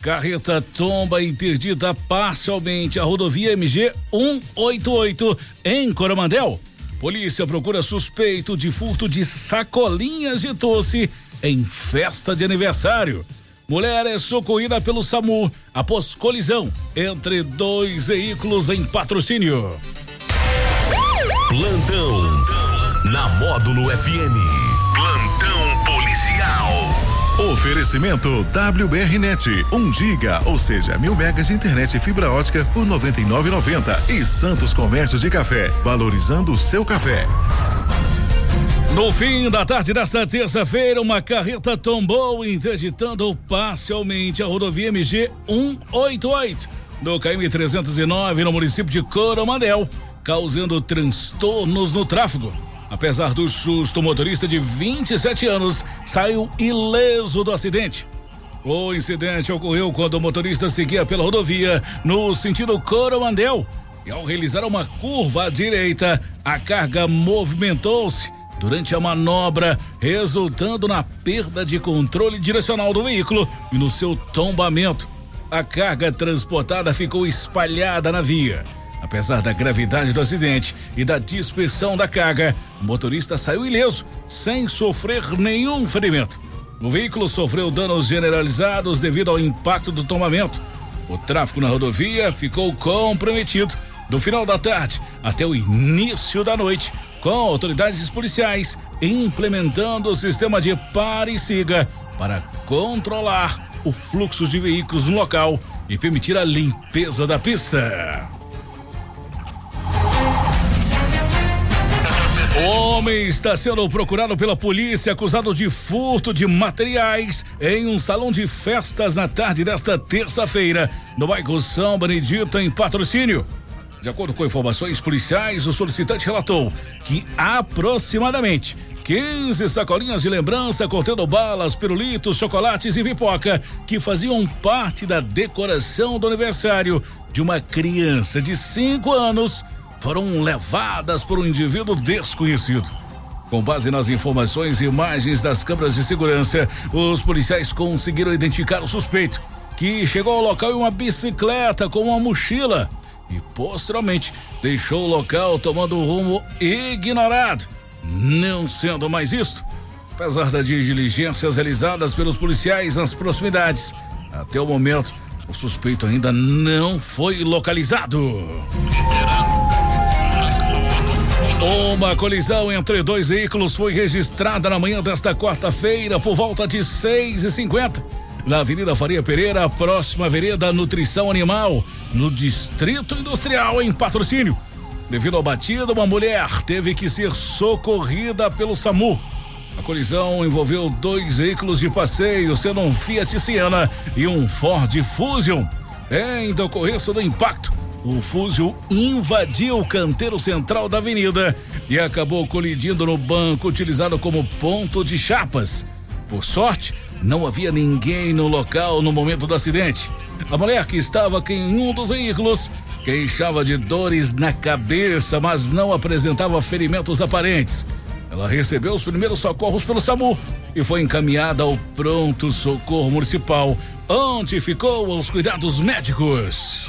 Carreta tomba interdita parcialmente a rodovia MG 188 em Coromandel. Polícia procura suspeito de furto de sacolinhas de doce em festa de aniversário. Mulher é socorrida pelo SAMU após colisão entre dois veículos em patrocínio. Plantão na Módulo FM. Oferecimento WBRnet, 1 giga, ou seja, mil megas de internet e fibra ótica por 99,90 e Santos Comércio de Café, valorizando o seu café. No fim da tarde desta terça-feira, uma carreta tombou interditando parcialmente a rodovia MG 188 no KM 309 no município de Coromandel, causando transtornos no tráfego. Apesar do susto, o motorista de 27 anos saiu ileso do acidente. O incidente ocorreu quando o motorista seguia pela rodovia no sentido Coromandel e ao realizar uma curva à direita, a carga movimentou-se durante a manobra, resultando na perda de controle direcional do veículo e no seu tombamento. A carga transportada ficou espalhada na via. Apesar da gravidade do acidente e da dispersão da carga, o motorista saiu ileso, sem sofrer nenhum ferimento. O veículo sofreu danos generalizados devido ao impacto do tombamento. O tráfego na rodovia ficou comprometido do final da tarde até o início da noite, com autoridades policiais implementando o sistema de pare e siga para controlar o fluxo de veículos no local e permitir a limpeza da pista. Homem está sendo procurado pela polícia acusado de furto de materiais em um salão de festas na tarde desta terça-feira, no bairro São Benedito, em patrocínio. De acordo com informações policiais, o solicitante relatou que aproximadamente 15 sacolinhas de lembrança contendo balas, pirulitos, chocolates e pipoca que faziam parte da decoração do aniversário de uma criança de 5 anos foram levadas por um indivíduo desconhecido. Com base nas informações e imagens das câmeras de segurança, os policiais conseguiram identificar o suspeito, que chegou ao local em uma bicicleta com uma mochila e posteriormente deixou o local tomando um rumo ignorado. Não sendo mais isto, apesar das diligências realizadas pelos policiais nas proximidades, até o momento o suspeito ainda não foi localizado. Uma colisão entre dois veículos foi registrada na manhã desta quarta-feira por volta de 6 e 50 na Avenida Faria Pereira, próxima à Vereda Nutrição Animal, no Distrito Industrial, em patrocínio. Devido ao batido, uma mulher teve que ser socorrida pelo SAMU. A colisão envolveu dois veículos de passeio, sendo um Fiat Siena e um Ford Fusion. Em decorrência do impacto, o fuzil invadiu o canteiro central da avenida e acabou colidindo no banco utilizado como ponto de chapas. Por sorte, não havia ninguém no local no momento do acidente. A mulher que estava em um dos veículos queixava de dores na cabeça, mas não apresentava ferimentos aparentes. Ela recebeu os primeiros socorros pelo SAMU e foi encaminhada ao pronto socorro municipal, onde ficou aos cuidados médicos.